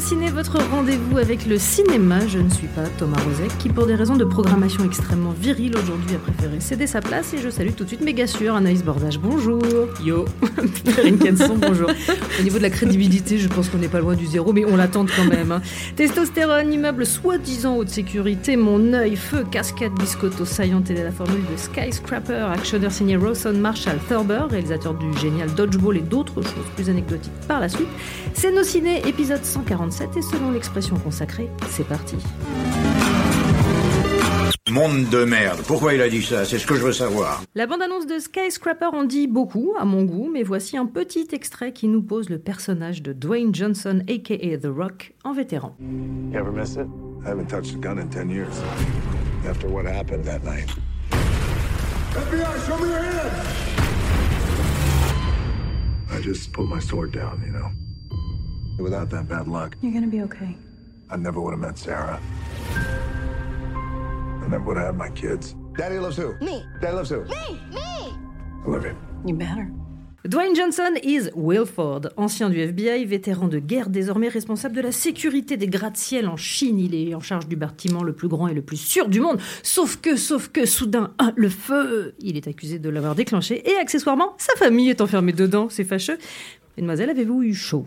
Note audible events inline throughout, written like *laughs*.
Ciné, votre rendez-vous avec le cinéma. Je ne suis pas Thomas Rozek, qui pour des raisons de programmation extrêmement viriles aujourd'hui a préféré céder sa place et je salue tout de suite méga sûr Anaïs Bordage, bonjour. Yo. *laughs* Perrine Kenson, bonjour. Au niveau de la crédibilité, je pense qu'on n'est pas loin du zéro, mais on l'attend quand même. hein. Testostérone, immeuble soi-disant haute sécurité, mon œil, feu, cascade, biscotto, saillant, telle est la formule de Skyscraper, actionneur signé Rawson Marshall Thurber, réalisateur du génial Dodgeball et d'autres choses plus anecdotiques par la suite. C'est Nos Ciné, épisode 147, et selon l'expression consacrée, c'est parti. Monde de merde. Pourquoi il a dit ça? C'est ce que je veux savoir. La bande-annonce de Skyscraper en dit beaucoup, à mon goût, mais voici un petit extrait qui nous pose le personnage de Dwayne Johnson, aka The Rock, en vétéran. You ever miss it? I haven't touched a gun in 10 years. After what happened that night. FBI, show me your hands! I just put my sword down, you know. Without that bad luck, You're gonna be okay. I never would have met Sarah. I never would have had my kids. Daddy loves who? Me. Daddy loves who? Me, me. Olivia. You better. Dwayne Johnson is Wilford, ancien du FBI, vétéran de guerre, désormais responsable de la sécurité des gratte-ciel en Chine. Il est en charge du bâtiment le plus grand et le plus sûr du monde. Sauf que, sauf que, soudain, ah, le feu Il est accusé de l'avoir déclenché et, accessoirement, sa famille est enfermée dedans. C'est fâcheux. Mademoiselle, avez-vous eu chaud?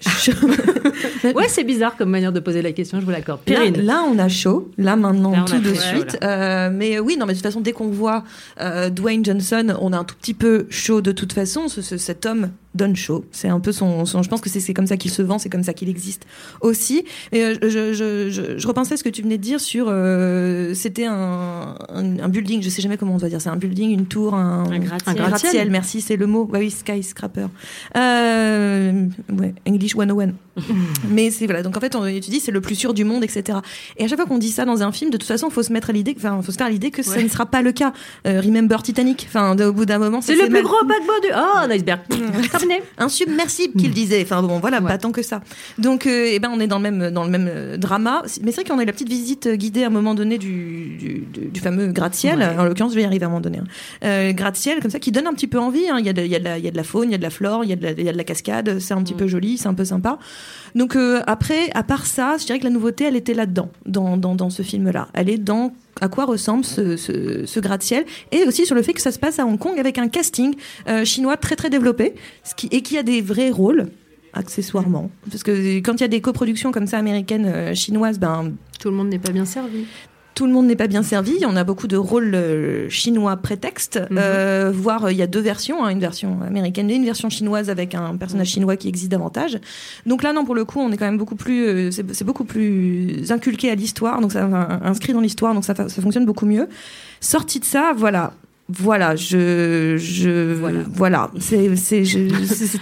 *laughs* Ouais, c'est bizarre comme manière de poser la question, je vous l'accorde. Là, là, on a chaud, là maintenant Là, tout de chaud, suite. Euh, mais oui, non, mais de toute façon, dès qu'on voit euh, Dwayne Johnson, on a un tout petit peu chaud de toute façon. Ce- ce- cet homme donne chaud. C'est un peu son, son- je pense que c'est comme ça qu'il se vend, c'est comme ça qu'il existe aussi. Et euh, je, je, je, je repensais à ce que tu venais de dire sur, euh, c'était un, un, un building, je sais jamais comment on doit dire, c'est un building, une tour, un, Un gratte-ciel. un gratte-ciel, merci, c'est le mot. Ouais, oui, skyscraper. Euh, ouais, English 101. *laughs* Mais c'est voilà, donc en fait, on, tu dis c'est le plus sûr du monde, etc. Et à chaque fois qu'on dit ça dans un film, de toute façon, faut se mettre à l'idée, enfin, faut se faire à l'idée que ça Ouais. ne sera pas le cas. Euh, remember Titanic. Enfin, au bout d'un moment, ça C'est le plus mal- gros paquebot du... Oh, un iceberg *laughs* Terminé insubmersible qu'il disait. Enfin bon, voilà, Ouais. pas tant que ça. Donc, euh, eh ben, on est dans le même dans le même euh, drama. Mais c'est vrai qu'on a eu la petite visite euh, guidée à un moment donné du du, du- du fameux gratte-ciel. Ouais. En l'occurrence, je vais y arriver à un moment donné. hein. Euh, gratte-ciel comme ça qui donne un petit peu envie. hein. Il y a de, il y a de la il y a de la faune, il y a de la flore, il y a de la, il y a de la cascade. C'est un petit Mm. peu joli, c'est un peu sympa. Donc euh, après, à part ça, je dirais que la nouveauté, elle était là-dedans, dans, dans, ce film-là. Elle est dans à quoi ressemble ce, ce, gratte-ciel et aussi sur le fait que ça se passe à Hong Kong avec un casting euh, chinois très très développé et qui a des vrais rôles accessoirement parce que quand il y a des coproductions comme ça américaines euh, chinoises ben Tout le monde n'est pas bien servi. Tout le monde n'est pas bien servi. On a beaucoup de rôles euh, chinois prétexte, Mhm. euh, voire euh, il y a deux versions, hein, une version américaine et une version chinoise avec un personnage chinois qui existe davantage. Donc là, non, pour le coup, on est quand même beaucoup plus, euh, c'est beaucoup plus inculqué à l'histoire, donc ça enfin, inscrit dans l'histoire, donc ça fonctionne beaucoup mieux. Sorti de ça, voilà. Voilà, je, je, Voilà. voilà, c'est,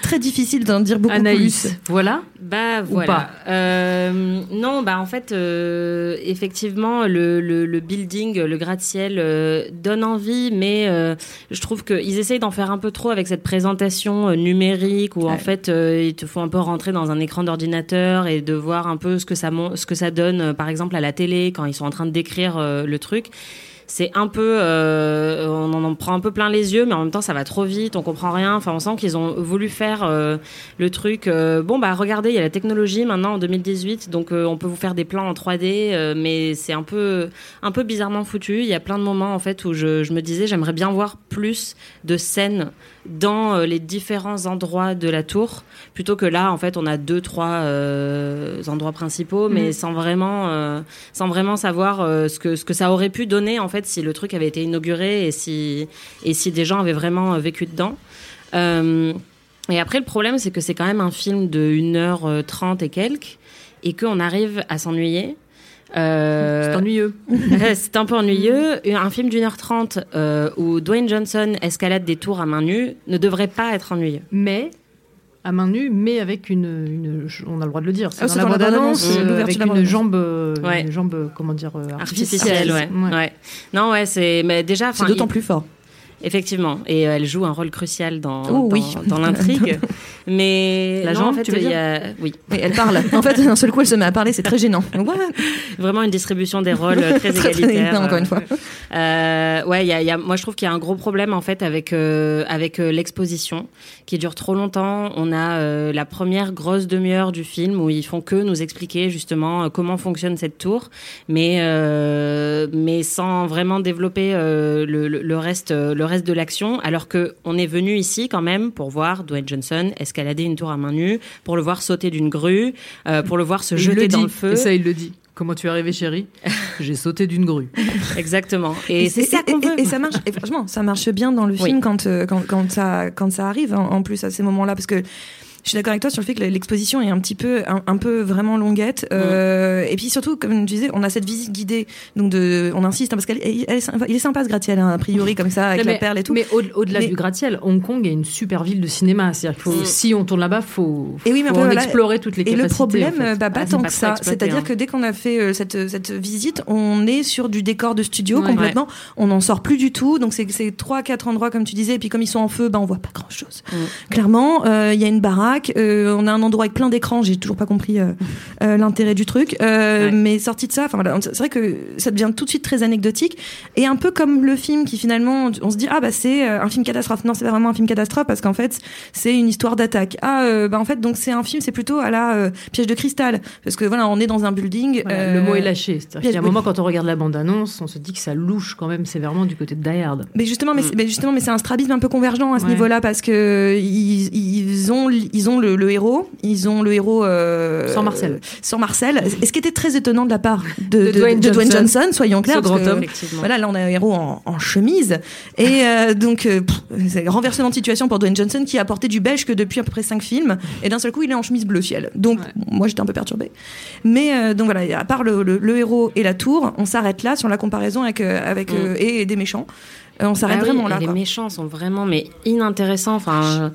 très difficile d'en dire beaucoup Anaïs, plus. voilà Bah Ou voilà. pas Euh, non, bah en fait, euh, effectivement, le, le, le building, le gratte-ciel euh, donne envie, mais euh, je trouve qu'ils essayent d'en faire un peu trop avec cette présentation euh, numérique où en fait euh, ils te font un peu rentrer dans un écran d'ordinateur et de voir un peu ce que ça ce que ça donne, euh, par exemple à la télé quand ils sont en train de décrire euh, le truc. C'est un peu, euh, on en prend un peu plein les yeux, mais en même temps ça va trop vite, on comprend rien. Enfin, on sent qu'ils ont voulu faire euh, le truc. euh, bon, bah regardez, il y a la technologie maintenant en 2018, donc euh, on peut vous faire des plans en 3D, euh, mais c'est un peu, un peu bizarrement foutu. Il y a plein de moments en fait où je, je me disais, j'aimerais bien voir plus de scènes dans euh, les différents endroits de la tour, plutôt que là, en fait, on a deux, trois euh, endroits principaux, mais Mhm. sans vraiment, euh, sans vraiment savoir euh, ce que ce que ça aurait pu donner, en fait, si le truc avait été inauguré et si et si des gens avaient vraiment vécu dedans. Et après, le problème, c'est que c'est quand même un film de 1h30 et quelques, et qu'on arrive à s'ennuyer. Euh, C'est ennuyeux. *laughs* c'est un peu ennuyeux. Un film d'une heure trente euh, où Dwayne Johnson escalade des tours à main nue ne devrait pas être ennuyeux. Mais à main nue, mais avec une, une- on a le droit de le dire, c'est Ah, dans c'est la dans la bande-annonce, euh, avec une jambe, euh, Ouais. une jambe, comment dire, euh, Artificiel, ouais. Ouais. ouais. Non, ouais, c'est. Mais déjà, C'est d'autant il- plus fort. Effectivement, et euh, elle joue un rôle crucial dans, Oh, dans, oui. dans l'intrigue. *laughs* Mais La en fait, tu veux y a, oui, Oui, elle parle. En fait, d'un seul coup, elle se met à parler, c'est très gênant. *laughs* Vraiment une distribution des rôles euh, très Très, *laughs* très égalitaire. évident, encore une fois. Euh, ouais, il y a, il y a, moi je trouve qu'il y a un gros problème en fait avec euh, avec euh, l'exposition qui dure trop longtemps. On a euh, la première grosse demi-heure du film où ils font que nous expliquer justement euh, comment fonctionne cette tour, mais euh, mais sans vraiment développer euh, le, le, le reste euh, le reste de l'action. Alors que on est venu ici quand même pour voir Dwayne Johnson escalader une tour à main nue, pour le voir sauter d'une grue, euh, pour le voir se Il jeter le dans dit, le feu. Et ça, il le dit. Comment tu es arrivé, chérie *laughs* J'ai sauté d'une grue. Exactement. Et, c'est ça qu'on veut. et ça marche. Et franchement, ça marche bien dans le Oui. film quand, euh, quand, quand, ça, quand ça arrive, en, en plus, à ces moments-là. Parce que je suis d'accord avec toi sur le fait que l'exposition est un petit peu, un, un peu vraiment longuette. Euh, Et puis surtout, comme je disais, on a cette visite guidée. Donc, de, on insiste, hein, parce qu'il est, sympa- ce gratte-ciel, hein, a priori, comme ça, avec Non, la mais- perle et tout. Mais au- au-delà Mais- du gratte-ciel, Hong Kong est une super ville de cinéma. C'est-à-dire faut, Mm. si on tourne là-bas, faut, Et oui, mais faut après, en voilà, explorer toutes les Et capacités. le problème, en fait. bah, pas Ah, tant pas que ça. C'est-à-dire hein. que dès qu'on a fait euh, cette, cette visite, on est sur du décor de studio Ouais. complètement. On n'en sort plus du tout. Donc, c'est c'est trois, quatre endroits, comme tu disais. Et puis, comme ils sont en feu, bah, on voit pas grand-chose. Mm. Clairement, euh, il y a une baraque. Euh, on a un endroit avec plein d'écrans. J'ai toujours pas compris euh, *laughs* euh, l'intérêt du truc. Ouais. Mais sorti de ça, enfin c'est vrai que ça devient tout de suite très anecdotique. Et un peu comme le film qui finalement, on se dit, ah bah c'est un film catastrophe. Non, c'est pas vraiment un film catastrophe parce qu'en fait, c'est une histoire d'attaque. Ah, bah en fait, donc c'est un film, c'est plutôt à la piège de cristal. Parce que voilà, on est dans un building. Voilà, Le mot est lâché. C'est-à-dire y a un oui. moment, quand on regarde la bande-annonce, on se dit que ça louche quand même sévèrement du côté de Die Hard. Mais justement, mais, Mm. c'est- mais justement, mais c'est un strabisme un peu convergent à ce Ouais. niveau-là parce que ils, ils ont ils ont le, le héros, ils ont le héros euh, Sans Marcel. sans Marcel. Et ce qui était très étonnant de la part de, De de- Dwayne de Dwayne Johnson. Johnson, soyons clairs, parce que, homme. Voilà, là on a un héros en, en chemise et euh, donc euh, pff, renversement de situation pour Dwayne Johnson qui a porté du beige que depuis à peu près cinq films et d'un seul coup il est en chemise bleu ciel. Donc Ouais. bon, moi j'étais un peu perturbée. Mais euh, donc voilà, à part le, le- le héros et la tour, on s'arrête là sur la comparaison avec euh, avec Mm. euh, et, des méchants. Euh, on s'arrête Ah oui, vraiment là. Les quoi. méchants sont vraiment mais inintéressants. Enfin, euh,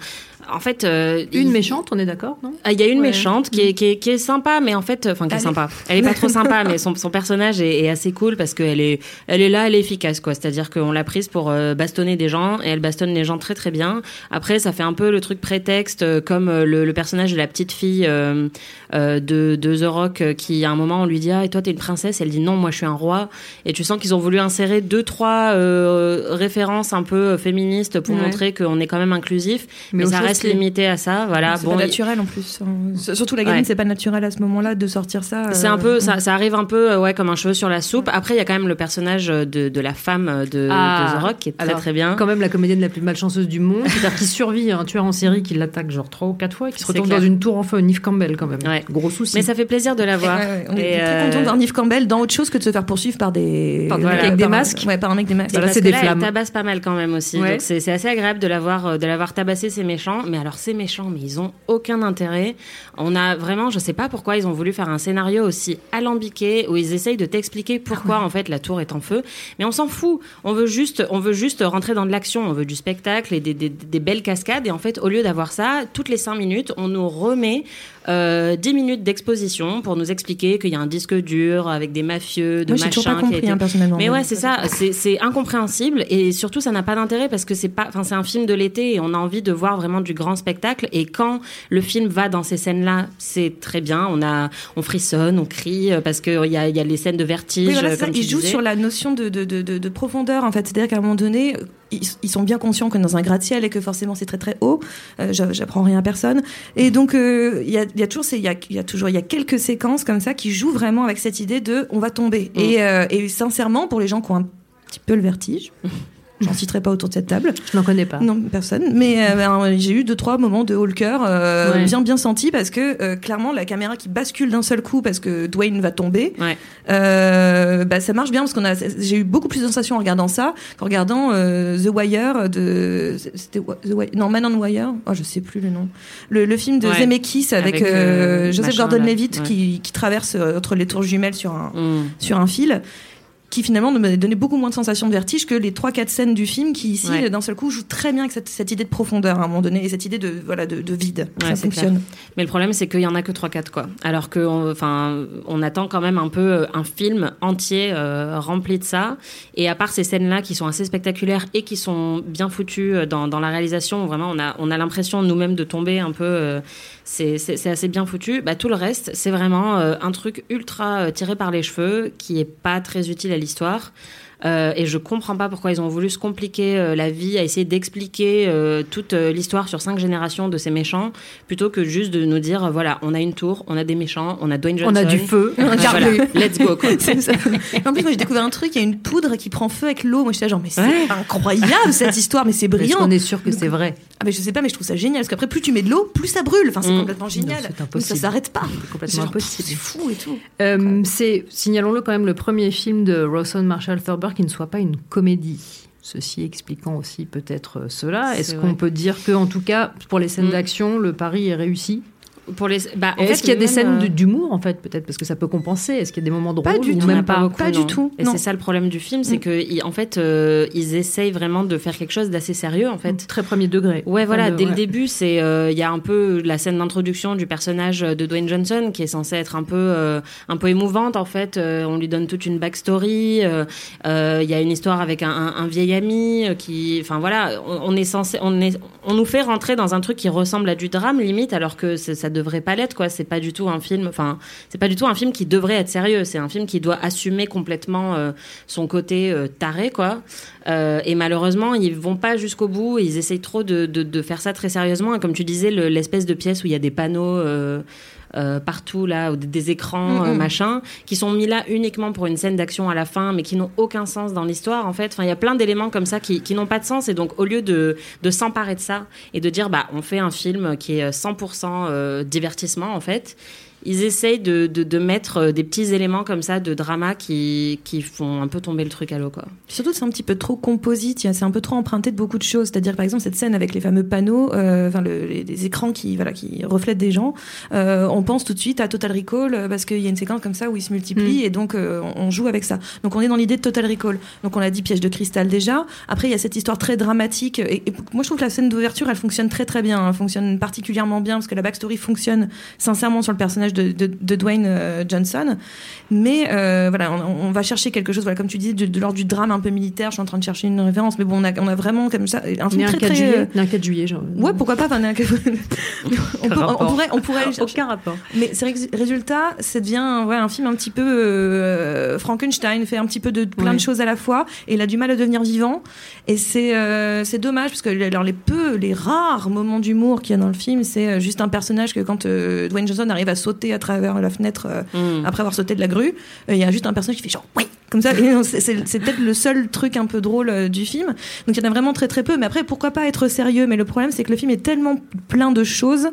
en fait, euh, Une il- méchante, on est d'accord, non? Ah, Il y a une Ouais. méchante qui est, qui, est, qui est sympa, mais en fait, enfin qui est sympa. *laughs* Elle est pas trop sympa, mais son, son personnage est, est assez cool parce qu'elle est, elle est là, elle est efficace, quoi. C'est-à-dire qu'on l'a prise pour euh, bastonner des gens et elle bastonne les gens très très bien. Après, ça fait un peu le truc prétexte, euh, comme euh, le, le personnage de la petite fille euh, de, de The Rock, qui à un moment on lui dit ah et toi t'es une princesse, elle dit non, moi je suis un roi. Et tu sens qu'ils ont voulu insérer deux trois euh, références un peu féministes pour Ouais. montrer qu'on est quand même inclusif, mais, ça choses clés. limité à ça. Voilà. c'est Bon, pas naturel en plus. hein. Surtout la gamine, Ouais. c'est pas naturel à ce moment-là de sortir ça. C'est euh, un peu, ça, ça arrive un peu, euh, ouais, comme un cheveu sur la soupe. Après, il y a quand même le personnage de, de la femme de, Ah, de The Rock qui est très alors, très bien. Quand même la comédienne la plus malchanceuse du monde, c'est-à-dire qui survit à un tueur en série qui l'attaque genre trois ou quatre fois et qui se clair. dans une tour en feu, Neve Campbell quand même. Ouais. Gros souci. Mais ça fait plaisir de la voir. Ouais, ouais, on Et, est très euh, content de voir Neve Campbell dans autre chose que de se faire poursuivre par des Par des mecs par avec des un- masques. Ouais, par un mec des masques. Voilà, c'est des là, flammes. Elle tabasse pas mal quand même aussi. Ouais. Donc c'est c'est assez agréable de l'avoir euh, de l'avoir tabassé ces méchants. Mais alors ces méchants, mais ils ont aucun intérêt. On a vraiment, je sais pas pourquoi ils ont voulu faire un scénario aussi alambiqué où ils essayent de t'expliquer pourquoi Ah en fait la tour est en feu. Mais on s'en fout. On veut juste, on veut juste rentrer dans de l'action. On veut du spectacle et des, des- des belles cascades. Et en fait, au lieu d'avoir ça, toutes les cinq minutes, on nous remet euh, 10 minutes d'exposition pour nous expliquer qu'il y a un disque dur avec des mafieux, de Moi, toujours pas machin qui a compris, été personnellement. mais ouais, c'est ça, c'est incompréhensible et surtout ça n'a pas d'intérêt parce que c'est pas, enfin c'est un film de l'été et on a envie de voir vraiment du grand spectacle et quand le film va dans ces scènes-là, c'est très bien. On a, on frissonne, on crie euh, parce que il y a, il y a les scènes de vertige. Oui, voilà, ça. comme tu Ils jouent disais. sur la notion de, de, de, de, de profondeur, en fait. C'est-à-dire qu'à un moment donné, ils, ils sont bien conscients que dans un gratte-ciel et que forcément c'est très très haut. Euh, j'a- J'apprends rien à personne. Et donc, euh, il y, a, il y a toujours, ces- il y a, il y a toujours, il y a quelques séquences comme ça qui jouent vraiment avec cette idée de on va tomber. Mm. Et, euh, et sincèrement, pour les gens qui ont un petit peu le vertige. J'en citerai pas autour de cette table. Je n'en connais pas. Non, personne. Mais euh, ben, j'ai eu deux trois moments de haut le cœur euh, Ouais. bien bien senti parce que euh, clairement la caméra qui bascule d'un seul coup parce que Dwayne va tomber. Ouais. Euh, bah, ça marche bien parce qu'on a j'ai eu beaucoup plus de sensations en regardant ça qu'en regardant The Wire de c'était The Wire non Man on Wire oh je sais plus le nom le, le film de Ouais. Zemeckis avec, Avec, Joseph Gordon-Levitt qui, qui traverse entre les tours jumelles sur un Mm. sur un fil qui finalement me donnait beaucoup moins de sensation de vertige que les trois quatre scènes du film qui ici Ouais. d'un seul coup jouent très bien avec cette, cette idée de profondeur à un moment donné et cette idée de voilà de, de vide Ouais, ça fonctionne Mais le problème, c'est qu'il y en a que 3-4, quoi. Alors que, enfin, on attend quand même un peu euh, un film entier euh, rempli de ça. Et à part ces scènes-là qui sont assez spectaculaires et qui sont bien foutues euh, dans, dans la réalisation, vraiment, on a, on a l'impression nous-mêmes de tomber un peu. euh, c'est assez bien foutu. Bah, tout le reste, c'est vraiment euh, un truc ultra tiré par les cheveux qui est pas très utile à l'histoire. Euh, et je comprends pas pourquoi ils ont voulu se compliquer euh, la vie à essayer d'expliquer euh, toute euh, l'histoire sur cinq générations de ces méchants plutôt que juste de nous dire euh, voilà on a une tour on a des méchants on a Dwayne Johnson On a du feu. Un Voilà, carré. let's go quoi. *laughs* Ça. En plus, moi, j'ai découvert un truc. Il y a une poudre qui prend feu avec l'eau. Moi, j'étais genre, mais c'est Ouais. incroyable cette histoire, mais c'est Est-ce brillant. qu'on est sûr que c'est vrai Ah, mais je sais pas, mais je trouve ça génial. Parce qu'après, plus tu mets de l'eau, plus ça brûle. Enfin, c'est Mm. complètement génial. c'est Donc, ça s'arrête pas. complètement C'est genre, impossible. C'est fou et tout. Euh, c'est, signalons-le quand même, le premier film de Rawson Marshall Thurber qui ne soit pas une comédie. Ceci expliquant aussi peut-être euh, cela. Est-ce qu'on peut dire que, en tout cas, pour les scènes Mm. d'action, le pari est réussi? Pour les bah, en fait, Est-ce qu'il y a des scènes euh, d'humour, en fait, peut-être? Parce que ça peut compenser. Est-ce qu'il y a des moments drôles Pas du ou tout. même pas beaucoup, Pas du tout, Et non. c'est ça le problème du film, c'est Mm. que en fait euh, ils essayent vraiment de faire quelque chose d'assez sérieux en fait. Très premier degré. Ouais, voilà, Enfin, dès le début, c'est euh, il y a un peu la scène d'introduction du personnage de Dwayne Johnson qui est censé être un peu un peu émouvante en fait. On lui donne toute une backstory. Il y a une histoire avec un, un- un vieil ami qui, enfin voilà, on, on est censé, on est, on nous fait rentrer dans un truc qui ressemble à du drame limite, alors que ça devrait pas l'être quoi. C'est pas du tout un film, enfin c'est pas du tout un film qui devrait être sérieux. C'est un film qui doit assumer complètement euh, son côté euh, taré quoi. Euh, et malheureusement, ils vont pas jusqu'au bout. Ils essayent trop de, de, faire ça très sérieusement. Et comme tu disais, le- l'espèce de pièce où il y a des panneaux euh, partout là, ou des, des écrans Mm, euh, mm. machin, qui sont mis là uniquement pour une scène d'action à la fin, mais qui n'ont aucun sens dans l'histoire en fait. Enfin, il y a plein d'éléments comme ça qui, qui n'ont pas de sens. Et donc, au lieu de, de s'emparer de ça et de dire bah on fait un film qui est 100% euh, divertissement en fait. Ils essayent de, de, de mettre euh, des petits éléments comme ça de drama qui, qui font un peu tomber le truc à l'eau quoi. Surtout, c'est un petit peu trop composite. C'est un peu trop emprunté de beaucoup de choses. C'est-à-dire, par exemple, cette scène avec les fameux panneaux, euh, enfin, le- les, les écrans qui, voilà, qui reflètent des gens. euh, on pense tout de suite à Total Recall parce qu'il y a une séquence comme ça où ils se multiplient et donc euh, on, on joue avec ça. Donc, on est dans l'idée de Total Recall. Donc, on l'a dit, piège de cristal déjà. Après, il y a cette histoire très dramatique. Et, et moi, je trouve que la scène d'ouverture, elle fonctionne très très bien. Elle fonctionne particulièrement bien parce que la backstory fonctionne sincèrement sur le personnage de, de, de Dwayne euh, Johnson. Mais euh, voilà, on, on va chercher quelque chose, voilà, comme tu dis, de, de l'ordre du drame un peu militaire. Je suis en train de chercher une référence, mais bon, on a, on a vraiment comme ça un film un très 4 très. juillet. euh, né un 4 juillet, genre. Ouais, pourquoi pas. enfin, *laughs* on, on peut- on pourrait, on pourrait aller chercher. Aucun rapport. Mais c'est vrai que résultat, ça devient ouais, un film un petit peu euh, Frankenstein, fait un petit peu de plein Ouais. de choses à la fois, et il a du mal à devenir vivant. Et c'est c'est dommage parce que alors les peu, les rares moments d'humour qu'il y a dans le film, c'est juste un personnage que quand Dwayne Johnson arrive à sauter à travers la fenêtre euh, Mm. après avoir sauté de la grue, euh, il y a juste un personnage qui fait genre oui comme ça. C'est- peut-être le seul truc un peu drôle euh, du film. Donc il y en a vraiment très très peu. Mais après pourquoi pas être sérieux? Mais le problème c'est que le film est tellement plein de choses.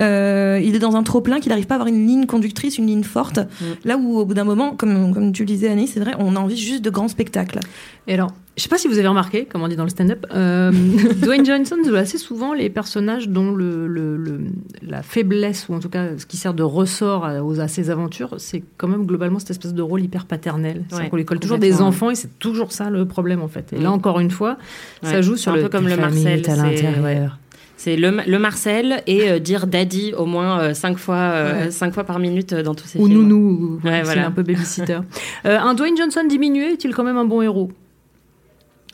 euh, il est dans un trop plein qu'il n'arrive pas à avoir une ligne conductrice, une ligne forte. Là où au bout d'un moment, comme comme tu le disais Annie, c'est vrai, on a envie juste de grands spectacles. Et alors, je sais pas si vous avez remarqué, comme on dit dans le stand-up, euh, *laughs* Dwayne Johnson joue assez souvent les personnages dont le, le- le- la faiblesse, ou en tout cas ce qui sert de ressort à, aux, à ses aventures, c'est quand même globalement cette espèce de rôle hyper paternel. Ouais, qu'on colle toujours des enfants et c'est toujours ça le problème en fait. Et là Mm. encore une fois, ça joue c'est sur un le peu comme le Marcel, à c'est- l'intérieur. C'est le, le Marcel et euh, dire daddy au moins euh, cinq fois, euh, Ouais. cinq fois par minute dans tous ces Ou films. nounou, ou Ouais, s'il voilà. un peu babysitter. *laughs* Un Dwayne Johnson diminué est-il quand même un bon héros?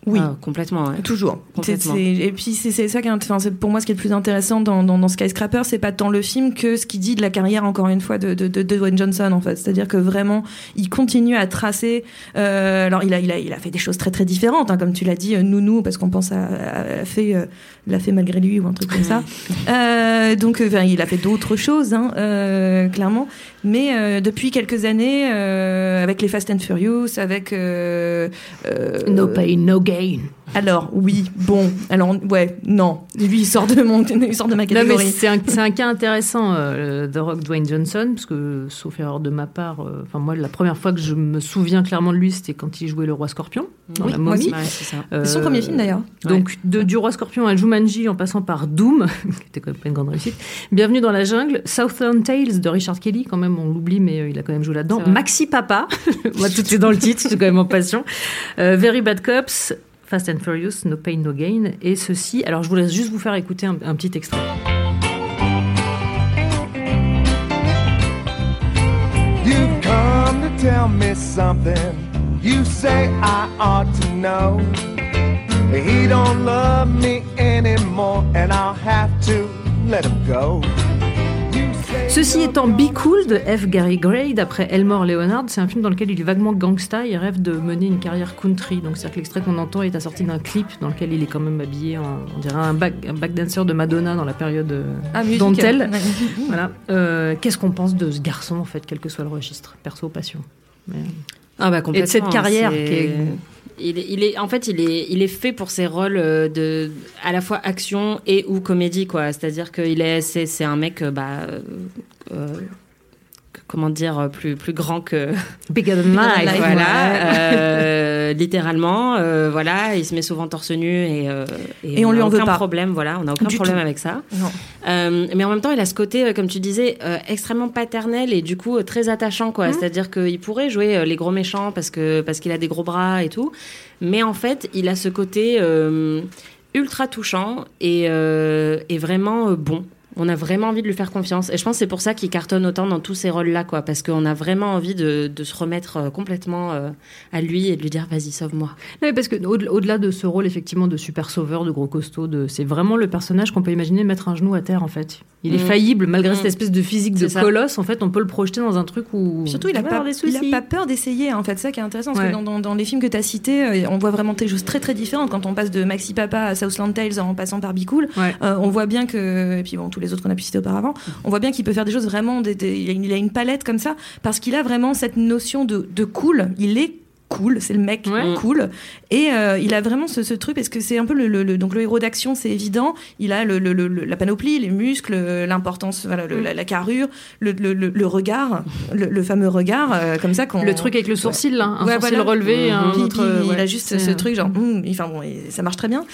Oui. Ah, complètement. ouais. Toujours. Complètement. Et puis c'est ça qui est, int- enfin, c'est pour moi ce qui est le plus intéressant dans, dans, dans Skyscraper, c'est pas tant le film que ce qu'il dit de la carrière encore une fois de, de, de, de Dwayne Johnson en fait. C'est-à-dire que vraiment il continue à tracer. euh, alors il a, il a il a fait des choses très très différentes, hein, comme tu l'as dit, euh, Nounou parce qu'on pense à, à, à la fée, euh, l'a fait malgré lui ou un truc comme ça. Euh, donc euh, enfin, il a fait d'autres choses hein, euh, clairement. Mais euh, depuis quelques années, euh, avec les Fast and Furious, avec euh, euh, No pain, no gain. dagen. Alors, oui, bon. Alors, ouais, non. Lui, il sort de, mon, *laughs* il sort de ma catégorie. c'est un, un, cas intéressant, euh, The Rock Dwayne Johnson, parce que, sauf erreur de ma part, euh, enfin, moi, la première fois que je me souviens clairement de lui, c'était quand il jouait le Roi Scorpion dans oui, la momie. Ouais, c'est euh, son premier film, d'ailleurs. Donc, de, du Roi Scorpion à Jumanji, en passant par Doom, *laughs* qui était quand même pas une grande réussite. Bienvenue dans la jungle. Southern Tales de Richard Kelly, quand même, on l'oublie, mais il a quand même joué là-dedans. Maxi Papa, *laughs* moi, tout est dans le titre, c'est quand même en passion. Very Bad Cops, Fast and Furious, No Pain, No Gain. Et ceci, alors je vous laisse juste vous faire écouter un, un petit extrait. You've come to tell me something you say I ought to know. He don't love me anymore and I'll have to let him go. Ceci étant Be Cool de F. Gary Gray, d'après Elmore Leonard, c'est un film dans lequel il est vaguement gangsta et rêve de mener une carrière country. Donc c'est-à-dire que l'extrait qu'on entend est assorti d'un clip dans lequel il est quand même habillé en, on dirait un back, un back dancer de Madonna dans la période euh, ah, dentelle. *laughs* voilà. Euh, Qu'est-ce qu'on pense de ce garçon en fait, quel que soit le registre, perso, passion Mais... Ah bah Et de cette carrière qui est il est, en fait, il est, il est fait pour ses rôles de, à la fois action et ou comédie, quoi. C'est-à-dire qu'il est, c'est, un mec, bah, euh, comment dire, plus, plus grand que Bigger than *laughs* life, voilà, euh, littéralement, euh, voilà, il se met souvent torse nu et, euh, et, et on, on lui en veut pas. problème, voilà, on n'a aucun Du problème tout. avec ça. Non. Euh, mais en même temps, il a ce côté, euh, comme tu disais, euh, extrêmement paternel et du coup euh, très attachant, quoi. C'est-à-dire qu'il pourrait jouer euh, les gros méchants parce que parce qu'il a des gros bras et tout, mais en fait, il a ce côté euh, ultra touchant et, euh, et vraiment euh, bon. On a vraiment envie de lui faire confiance. Et je pense que c'est pour ça qu'il cartonne autant dans tous ces rôles-là, quoi. Parce qu'on a vraiment envie de, se remettre euh, complètement euh, à lui et de lui dire, vas-y, sauve-moi. Non, mais parce que au- au-delà de ce rôle effectivement de super sauveur, de gros costaud, de, c'est vraiment le personnage qu'on peut imaginer mettre un genou à terre en fait. Il est Mm. faillible malgré Mm. cette espèce de physique de ça. colosse. En fait, on peut le projeter dans un truc où Surtout, il a, pas, il a pas peur d'essayer. En fait, c'est ça qui est intéressant. Parce Ouais. que dans, dans- dans les films que tu as cités, euh, on voit vraiment des choses très très différentes. Quand on passe de Maxi Papa à Southland Tales en passant par Be Cool, Ouais. euh, on voit bien que. Et puis bon, tous les autres qu'on a pu citer auparavant, on voit bien qu'il peut faire des choses vraiment. des- des- il, a une, il a une palette comme ça. Parce qu'il a vraiment cette notion de, de cool. Il est cool, c'est le mec Ouais. cool. Et euh, il a vraiment ce, ce truc, parce que c'est un peu le, le- le- donc le héros d'action, c'est évident. Il a le, le- le- le- la panoplie, les muscles, l'importance, voilà, le- la, la carrure, le, le- le- le regard, le, le fameux regard, euh, comme ça. Le truc avec le sourcil là, un Ouais, sourcil voilà. relevé, un Puis- autre. puis ouais, il a juste ce truc genre, hum, enfin bon, et ça marche très bien.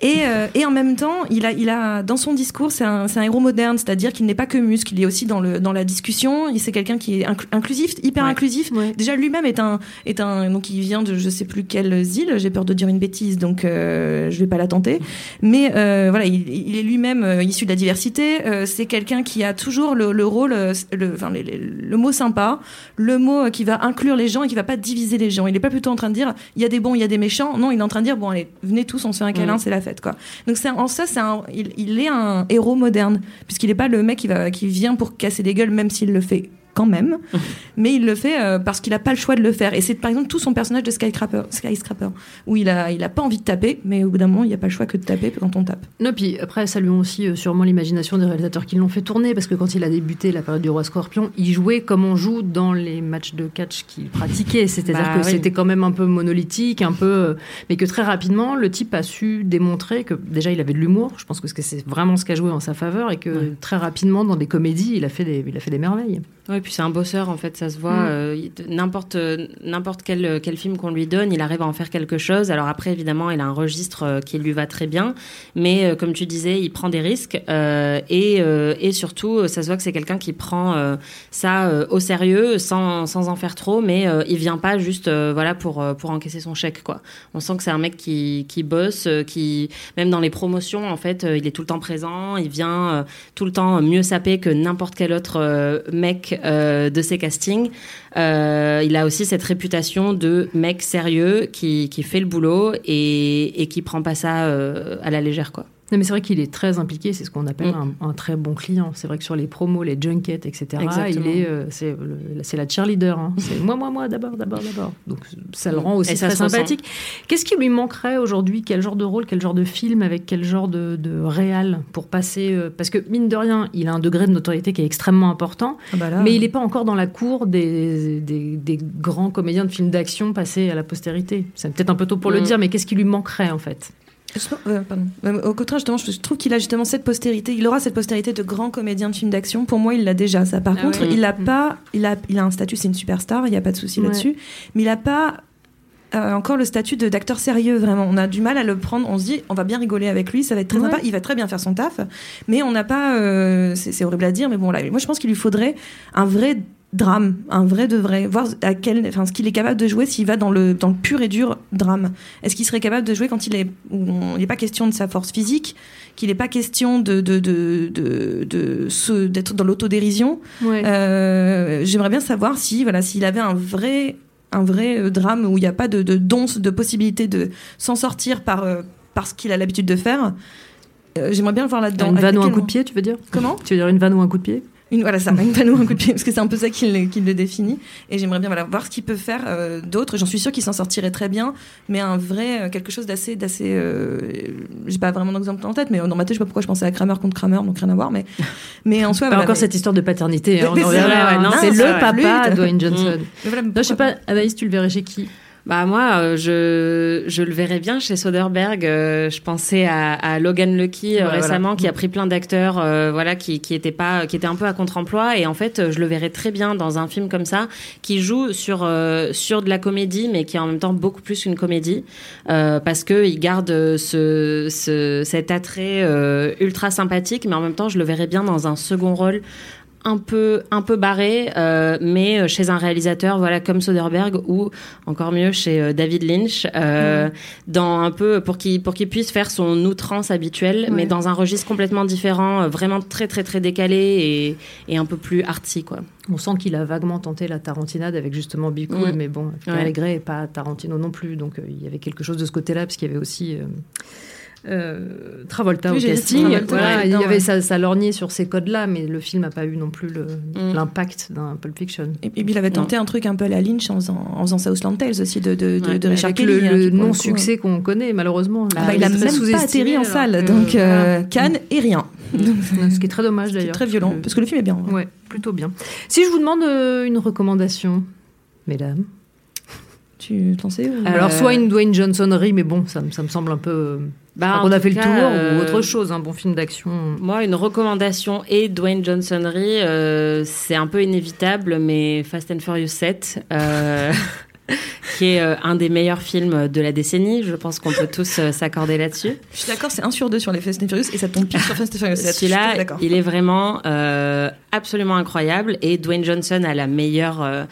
Et, euh, et en même temps, il a, il a dans son discours, c'est un, c'est un héros moderne, c'est-à-dire qu'il n'est pas que muscle, il est aussi dans le dans la discussion. Il c'est quelqu'un qui est inclu- inclusif, hyper Ouais. inclusif. Ouais. Déjà lui-même est un est un donc il vient de je sais plus quelle île. J'ai peur de dire une bêtise, donc euh, je vais pas la tenter. Mais euh, voilà, il, il est lui-même euh, issu de la diversité. Euh, c'est quelqu'un qui a toujours le, le rôle, le, enfin les- les- le mot sympa, le mot qui va inclure les gens et qui va pas diviser les gens. Il est pas plutôt en train de dire il y a des bons, il y a des méchants. Non, il est en train de dire bon allez venez tous, on se fait un câlin, c'est la fête quoi. Donc c'est en ça c'est il, il est un héros moderne puisqu'il est pas le mec qui va qui vient pour casser des gueules même s'il le fait quand même, *laughs* mais il le fait euh, parce qu'il a pas le choix de le faire. Et c'est par exemple tout son personnage de Skyscraper, Skyscraper où il a, il a pas envie de taper, mais au bout d'un moment, il n'y a pas le choix que de taper quand on tape. Non, puis après, saluons aussi euh, sûrement l'imagination des réalisateurs qui l'ont fait tourner, parce que quand il a débuté la période du Roi Scorpion, il jouait comme on joue dans les matchs de catch qu'il pratiquait. C'est-à-dire Bah que oui. c'était quand même un peu monolithique, un peu. euh, Mais que très rapidement, le type a su démontrer que déjà, il avait de l'humour. Je pense que c'est vraiment ce qui a joué en sa faveur, et que Ouais. très rapidement, dans des comédies, il a fait des, il a fait des merveilles. Oui, puis c'est un bosseur en fait, ça se voit. Mm. euh, n'importe n'importe quel quel film qu'on lui donne, il arrive à en faire quelque chose. Alors après, évidemment, il a un registre euh, qui lui va très bien, mais euh, comme tu disais, il prend des risques euh, et euh, et surtout, euh, ça se voit que c'est quelqu'un qui prend euh, ça euh, au sérieux, sans sans en faire trop, mais euh, il vient pas juste euh, voilà pour euh, pour encaisser son chèque quoi. On sent que c'est un mec qui qui bosse, euh, qui même dans les promotions en fait, euh, il est tout le temps présent, il vient euh, tout le temps mieux sapé que n'importe quel autre euh, mec euh, de ses castings. Euh, il a aussi cette réputation de mec sérieux qui, qui fait le boulot et, et qui prend pas ça euh, à la légère quoi. Non, mais c'est vrai qu'il est très impliqué, c'est ce qu'on appelle Mm. un, un très bon client. C'est vrai que sur les promos, les junkets, etc., Exactement. il est, euh, c'est, la cheerleader. hein. C'est moi, moi, moi, d'abord, d'abord, d'abord. Donc ça le rend aussi Et très sympathique. Qu'est-ce qui lui manquerait aujourd'hui? Quel genre de rôle, quel genre de film, avec quel genre de, de réal pour passer euh, Parce que mine de rien, il a un degré de notoriété qui est extrêmement important, Ah bah là, mais il n'est pas encore dans la cour des, des, des grands comédiens de films d'action passés à la postérité. C'est peut-être un peu tôt pour le Mm. dire, mais qu'est-ce qui lui manquerait en fait? Euh. Euh, Au contraire, justement, je trouve qu'il a justement cette postérité. Il aura cette postérité de grand comédien de films d'action. Pour moi, il l'a déjà. Ça, par Ah contre, ouais. il a Mm. pas. Il a, il a un statut. C'est une superstar. Il n'y a pas de souci Ouais. là-dessus. Mais il a pas. euh, encore le statut de- d'acteur sérieux vraiment on a du mal à le prendre on se dit on va bien rigoler avec lui ça va être très Ouais. sympa il va très bien faire son taf mais on n'a pas euh, c'est c'est horrible à dire mais bon là moi je pense qu'il lui faudrait un vrai drame un vrai de vrai. Voir à quel enfin ce qu'il est capable de jouer s'il va dans le dans le pur et dur drame. Est-ce qu'il serait capable de jouer quand il est où il n'est pas question de sa force physique qu'il n'est pas question de de de de, d'être dans l'autodérision. Ouais. euh, j'aimerais bien savoir si voilà s'il avait un vrai un vrai euh, drame où il n'y a pas de, de donce de possibilité de s'en sortir par euh, par ce qu'il a l'habitude de faire. Euh, j'aimerais bien le voir là-dedans. Une vanne ou un coup de pied, tu veux dire? Comment? Tu veux dire une vanne ou un coup de pied? Une, voilà ça une vanne ou un coup de pied parce que c'est un peu ça qui le, qui le définit et j'aimerais bien voilà voir ce qu'il peut faire euh, d'autre j'en suis sûre qu'il s'en sortirait très bien mais un vrai euh, quelque chose d'assez d'assez euh, j'ai pas vraiment d'exemple en tête mais dans ma tête je sais pas pourquoi je pensais à Kramer contre Kramer donc rien à voir mais mais en *laughs* soi Pas voilà, encore mais- cette histoire de paternité. hein, c'est le papa. Dwayne Johnson. voilà, Non, je sais pas, Anaïs, tu le verrais chez qui? Bah moi, euh, je, je le verrais bien chez Soderbergh. Euh, je pensais à, à Logan Lucky euh, Ouais, récemment, voilà. qui a pris plein d'acteurs, euh, voilà, qui qui étaient pas, qui étaient un peu à contre-emploi. Et en fait, je le verrais très bien dans un film comme ça, qui joue sur euh, sur de la comédie, mais qui est en même temps beaucoup plus qu'une comédie, euh, parce que il garde ce, ce cet attrait euh, ultra sympathique, mais en même temps, je le verrais bien dans un second rôle un peu un peu barré euh, mais chez un réalisateur voilà comme Soderbergh ou encore mieux chez euh, David Lynch euh, dans un peu pour qu'il pour qu'il puisse faire son outrance habituelle mais dans un registre complètement différent euh, vraiment très très très décalé et, et un peu plus artsy quoi On sent qu'il a vaguement tenté la tarantinade avec justement Be Cool, Mm. mais bon, Ouais. Et pas Tarantino non plus, donc euh, il y avait quelque chose de ce côté-là, parce qu'il y avait aussi euh, euh, Travolta Oui, au casting. Travolta, Voilà, ouais, il y avait ouais. ça, ça lorgnait sur ces codes-là, mais le film n'a pas eu non plus Mm. l'impact d'un Pulp Fiction. Et puis il avait tenté un truc un peu à la Lynch en faisant, en faisant Southland Tales aussi de, de, de, Ouais, de Richard Avec Kelly. le, hein, le non-succès qu'on connaît, malheureusement. Ah bah, il a très même pas atterri en salle, que, donc euh, voilà. Cannes et rien. Mm. *laughs* Ce qui est très dommage C'est d'ailleurs. très violent, parce que le film est bien. Ouais, plutôt bien. Si je vous demande euh, une recommandation, mesdames. Tu t'en sais ou- Alors, Euh, soit une Dwayne Johnsonerie, mais bon, ça, me- ça me semble un peu. euh, Bah, on a fait le tour, euh, ou autre chose, un bon film d'action. moi une recommandation et Dwayne Johnsonry euh, c'est un peu inévitable mais Fast and Furious 7 euh, *laughs* qui est euh, un des meilleurs films de la décennie je pense qu'on peut tous euh, s'accorder là-dessus Je suis d'accord, c'est un sur deux sur les Fast and Furious et ça tombe pile sur Fast and Furious. Celui-là, il est vraiment euh, absolument incroyable et Dwayne Johnson a la meilleure, euh, euh,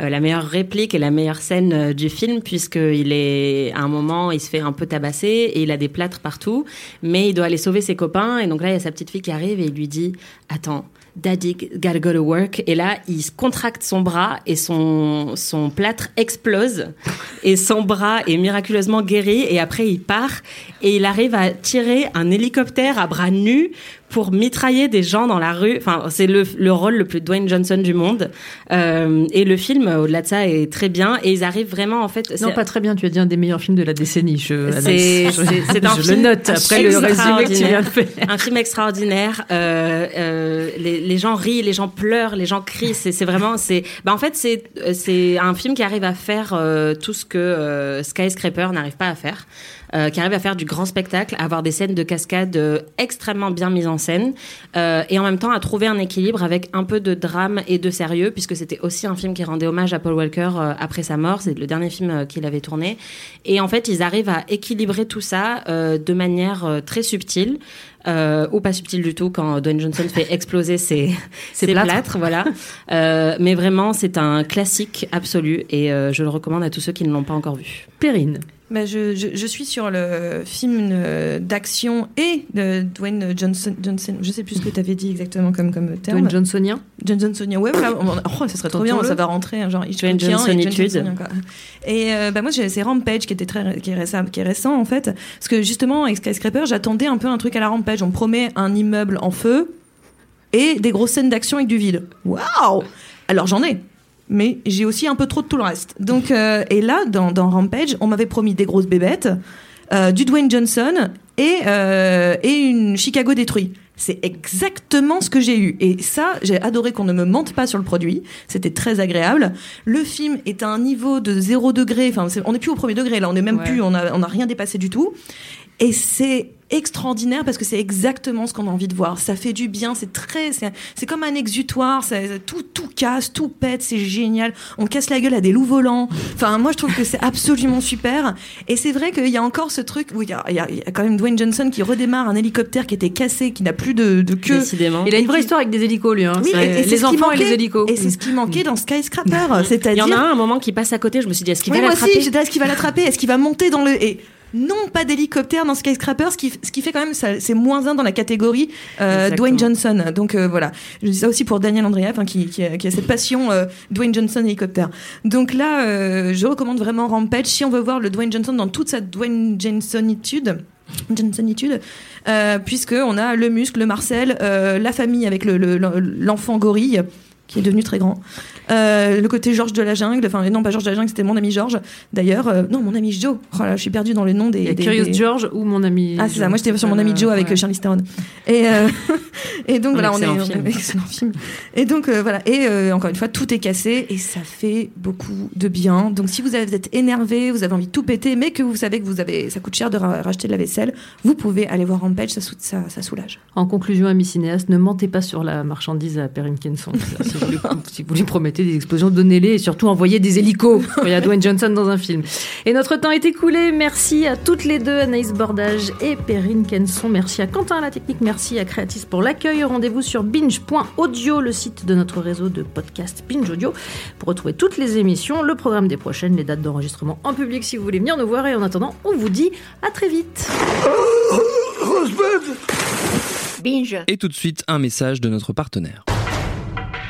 la meilleure réplique et la meilleure scène euh, du film puisqu'il est à un moment, il se fait un peu tabasser et il a des plâtres partout, mais il doit aller sauver ses copains et donc là il y a sa petite fille qui arrive et il lui dit attends. Daddy gotta go to work. Et là, il contracte son bras et son, son plâtre explose. *laughs* Et son bras est miraculeusement guéri. Et après, il part et il arrive à tirer un hélicoptère à bras nus pour mitrailler des gens dans la rue. Enfin, c'est le, le rôle le plus Dwayne Johnson du monde. Euh, et le film, au-delà de ça, est très bien. Et ils arrivent vraiment, en fait. Non, pas très bien, tu as dit un des meilleurs films de la décennie. Je, C'est- Anaïs. c'est- c'est un je film le note après le résumé que tu viens de faire. un film extraordinaire. Euh, euh, les, les gens rient, les gens pleurent, les gens crient. C'est c'est vraiment, c'est, bah en fait, c'est c'est un film qui arrive à faire tout ce que Skyscraper n'arrive pas à faire. Euh, qui arrive à faire du grand spectacle, à avoir des scènes de cascade euh, extrêmement bien mises en scène, euh, et en même temps à trouver un équilibre avec un peu de drame et de sérieux, puisque c'était aussi un film qui rendait hommage à Paul Walker après sa mort. C'est le dernier film qu'il avait tourné. Et en fait, ils arrivent à équilibrer tout ça de manière très subtile. Euh, ou pas subtile du tout quand Dwayne Johnson fait exploser ses, *laughs* ses plâtres. plâtres, voilà. Euh, mais vraiment, c'est un classique absolu et euh, je le recommande à tous ceux qui ne l'ont pas encore vu. Perrine. Bah, je, je, je suis sur le film euh, d'action et de Dwayne Johnson. Johnson je sais plus ce que tu avais dit exactement comme, comme terme. Dwayne Johnsonien? John Johnsonien. Ouais, voilà. oh, ça serait trop bien. Ça va rentrer. hein, Genre, Dwayne et Johnsonitude. Quoi. Et euh, bah, moi, j'ai- c'est Rampage qui était très, qui est récent, qui est récent en fait. Parce que justement, avec Skyscraper, j'attendais un peu un truc à la Rampage. On me promet un immeuble en feu et des grosses scènes d'action avec du vide. Waouh Alors j'en ai. Mais j'ai aussi un peu trop de tout le reste. Donc, euh, et là, dans, dans Rampage, on m'avait promis des grosses bébêtes, euh, du Dwayne Johnson et, euh, et une Chicago détruit. C'est exactement ce que j'ai eu. Et ça, j'ai adoré qu'on ne me mente pas sur le produit. C'était très agréable. Le film est à un niveau de zéro degré. Enfin, on n'est plus au premier degré là. On n'est même Ouais. plus. On n'a on a rien dépassé du tout. Et c'est extraordinaire parce que c'est exactement ce qu'on a envie de voir. Ça fait du bien, c'est très, c'est c'est comme un exutoire. ça- tout, tout casse, tout pète, c'est génial. On casse la gueule à des loups volants. Enfin, moi je trouve que c'est absolument super. Et c'est vrai qu'il y a encore ce truc où il y a, il y quand même Dwayne Johnson qui redémarre un hélicoptère qui était cassé, qui n'a plus de, de queue. Décidément. Il a une vraie histoire avec des hélicos, lui. Hein. Oui, et- les enfants et les hélicos. Et c'est ce qui manquait dans Skyscraper. *laughs* Il y en C'est-à-dire a un, un moment qui passe à côté. Je me suis dit, est-ce qu'il oui, va moi l'attraper est-ce qu'il va l'attraper? Est-ce qu'il va monter dans le. Et non, pas d'hélicoptère dans Skyscraper, ce qui, ce qui fait quand même, c'est moins un dans la catégorie euh. Dwayne Johnson. Donc euh, voilà, je dis ça aussi pour Daniel Andreev, hein, qui, qui, a, qui a cette passion euh, Dwayne Johnson hélicoptère. Donc là, je recommande vraiment Rampage si on veut voir le Dwayne Johnson dans toute sa Dwayne Johnsonitude. Johnsonitude, puisque on a le muscle, le Marcel, la famille avec le- le- l'enfant gorille qui est devenu très grand. Euh, le côté Georges de la jungle, enfin non pas Georges de la jungle, c'était mon ami Georges. D'ailleurs, euh, non mon ami Joe. Oh là, je suis perdue dans le nom des. Il y a des- Curious des- George ou mon ami. Ah c'est ça, moi j'étais sur mon ami Joe avec Ouais. euh, Charlize Theron. Et euh, *laughs* et donc Un voilà, on est, excellent on est- film. *laughs* excellent film. Et donc euh, voilà, et euh, encore une fois tout est cassé et ça fait beaucoup de bien. Donc si vous avez- vous êtes énervé, vous avez envie de tout péter, mais que vous savez que vous avez, ça coûte cher de ra- racheter de la vaisselle, vous pouvez aller voir Rampage, ça, sou- ça, ça soulage. En conclusion, amis cinéastes, ne mentez pas sur la marchandise à Perrin Kenson. *laughs* si, vous lui, si vous lui promettez des explosions, donnez-les et surtout envoyez des hélicos *laughs* il y a Dwayne Johnson dans un film. Et notre temps est écoulé. Merci à toutes les deux, Anaïs Bordage et Perrine Kenson. Merci à Quentin à la technique. Merci à Créatis pour l'accueil. Rendez-vous sur binge.audio, le site de notre réseau de podcast Binge Audio, pour retrouver toutes les émissions, le programme des prochaines, les dates d'enregistrement en public si vous voulez venir nous voir. Et en attendant, on vous dit à très vite. Binge. Et tout de suite, un message de notre partenaire.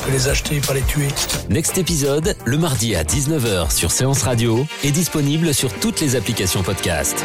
peut les acheter, pas les tuer. Next épisode, le mardi à 19h sur Séance Radio, est disponible sur toutes les applications podcast.